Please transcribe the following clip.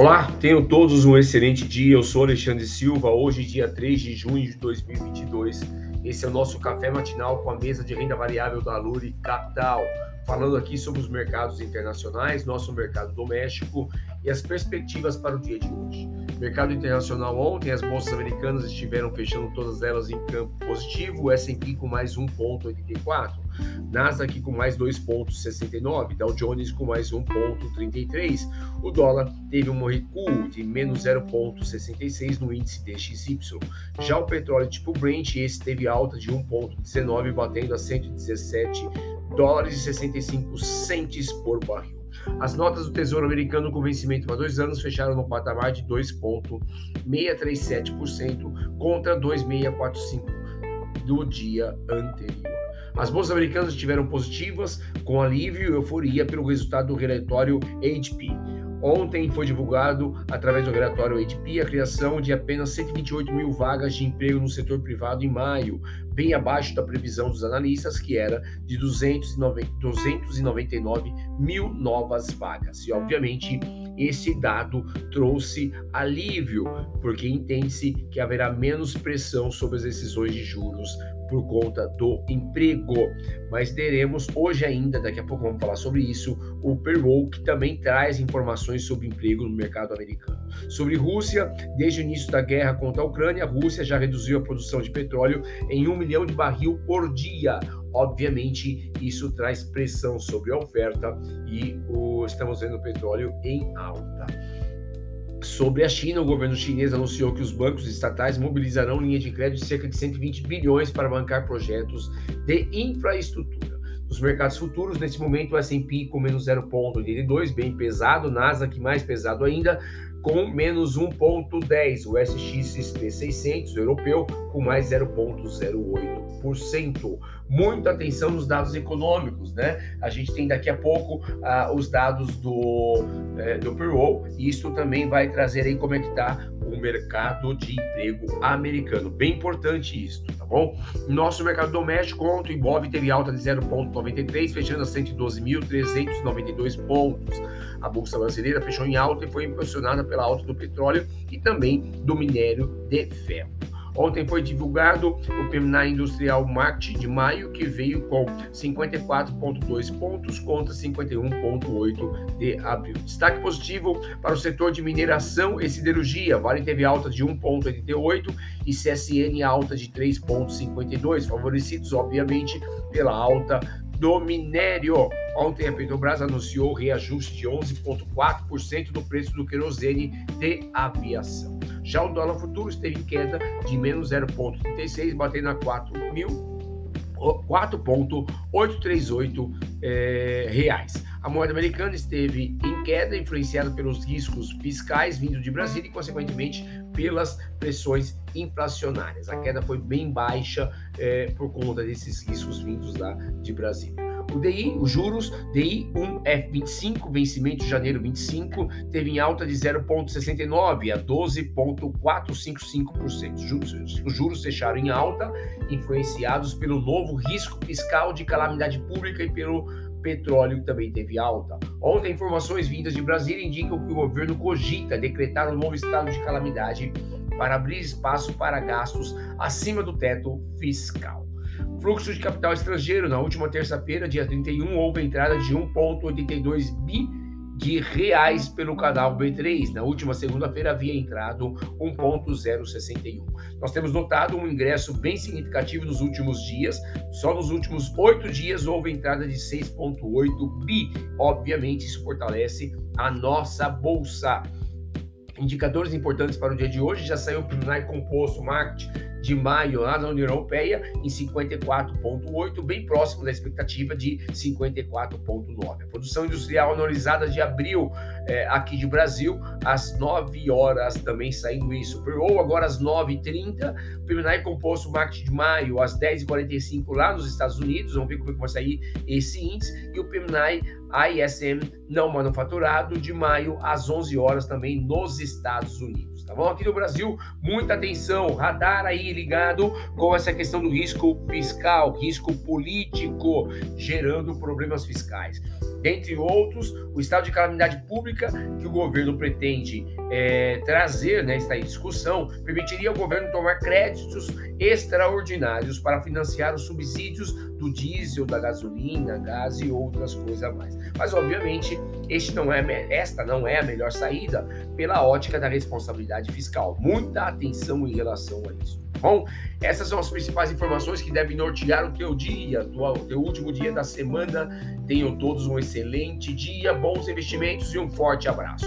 Olá, tenham todos um excelente dia. Eu sou Alexandre Silva. Hoje, dia 3 de junho de 2022. Esse é o nosso café matinal com a mesa de renda variável da Luri Capital. Falando aqui sobre os mercados internacionais, nosso mercado doméstico e as perspectivas para o dia de hoje. Mercado internacional ontem, as bolsas americanas estiveram fechando todas elas em campo positivo, o S&P com mais 1,84, Nasdaq com mais 2,69, Dow Jones com mais 1,33. O dólar teve um recuo de menos 0,66 no índice DXY. Já o petróleo tipo Brent, esse teve alta de 1,19, batendo a 117 dólares e 65 centes por barril. As notas do Tesouro Americano com vencimento para dois anos fecharam no patamar de 2,637% contra 2,645% do dia anterior. As bolsas americanas estiveram positivas, com alívio e euforia pelo resultado do relatório HP. Ontem foi divulgado, através do relatório ADP, a criação de apenas 128 mil vagas de emprego no setor privado em maio, bem abaixo da previsão dos analistas, que era de 290, 299 mil novas vagas. E, obviamente, esse dado trouxe alívio, porque entende-se que haverá menos pressão sobre as decisões de juros por conta do emprego. Mas teremos hoje ainda, daqui a pouco vamos falar sobre isso, o payroll que também traz informações sobre emprego no mercado americano. Sobre Rússia, desde o início da guerra contra a Ucrânia, a Rússia já reduziu a produção de petróleo em um milhão de barril por dia. Obviamente, isso traz pressão sobre a oferta e o, estamos vendo o petróleo em alta. Sobre a China, o governo chinês anunciou que os bancos estatais mobilizarão linha de crédito de cerca de 120 bilhões para bancar projetos de infraestrutura. Nos mercados futuros, nesse momento, o S&P com menos 0,82, bem pesado, Nasdaq mais pesado ainda, com menos 1,10, o SXP 600 europeu com mais 0,08%. Muita atenção nos dados econômicos, né? A gente tem daqui a pouco uh, os dados do, uh, do payroll e isso também vai trazer aí como é que está o mercado de emprego americano. Bem importante isso, bom? Nosso mercado doméstico, ontem o Ibov teve alta de 0,93, fechando a 112.392 pontos. A Bolsa Brasileira fechou em alta e foi impulsionada pela alta do petróleo e também do minério de ferro. Ontem foi divulgado o PMI Industrial Market de maio, que veio com 54,2 pontos contra 51,8 de abril. Destaque positivo para o setor de mineração e siderurgia. Vale teve alta de 1,88 e CSN alta de 3,52, favorecidos, obviamente, pela alta do minério. Ontem a Petrobras anunciou reajuste de 11,4% no preço do querosene de aviação. Já o dólar futuro esteve em queda de menos 0,36, batendo a 4,838 é, reais. A moeda americana esteve em queda, influenciada pelos riscos fiscais vindo de Brasília e, consequentemente, pelas pressões inflacionárias. A queda foi bem baixa é, por conta desses riscos vindos lá de Brasília. O DI, os juros, DI 1F25, vencimento de janeiro 25, teve em alta de 0,69 a 12,455%. Os juros fecharam em alta, influenciados pelo novo risco fiscal de calamidade pública e pelo petróleo também teve alta. Ontem, informações vindas de Brasília indicam que o governo cogita decretar um novo estado de calamidade para abrir espaço para gastos acima do teto fiscal. Fluxo de capital estrangeiro. Na última terça-feira, dia 31, houve entrada de 1,82 bi de reais pelo canal B3. Na última segunda-feira havia entrado 1.061. Nós temos notado um ingresso bem significativo nos últimos dias. Só nos últimos oito dias houve entrada de 6.8 bi. Obviamente isso fortalece a nossa bolsa. Indicadores importantes para o dia de hoje já saiu o PNAE Composto Market de maio lá na União Europeia em 54,8, bem próximo da expectativa de 54,9. A produção industrial anualizada de abril é, aqui de Brasil, às 9 horas também saindo isso. Ou agora às 9h30, o PMI composto market de maio às 10h45 lá nos Estados Unidos, vamos ver como é que vai sair esse índice, e o PMI ISM não manufaturado de maio às 11 horas também nos Estados Unidos. Tá bom? Aqui no Brasil, muita atenção, radar aí ligado com essa questão do risco fiscal, risco político, gerando problemas fiscais. Dentre outros, o estado de calamidade pública que o governo pretende é, trazer, né, está em discussão, permitiria ao governo tomar créditos extraordinários para financiar os subsídios do diesel, da gasolina, gás e outras coisas a mais. Mas, obviamente, este não é, esta não é a melhor saída pela ótica da responsabilidade fiscal. Muita atenção em relação a isso. Bom, essas são as principais informações que devem nortear o teu dia, o teu último dia da semana. Tenham todos um excelente dia, bons investimentos e um forte abraço.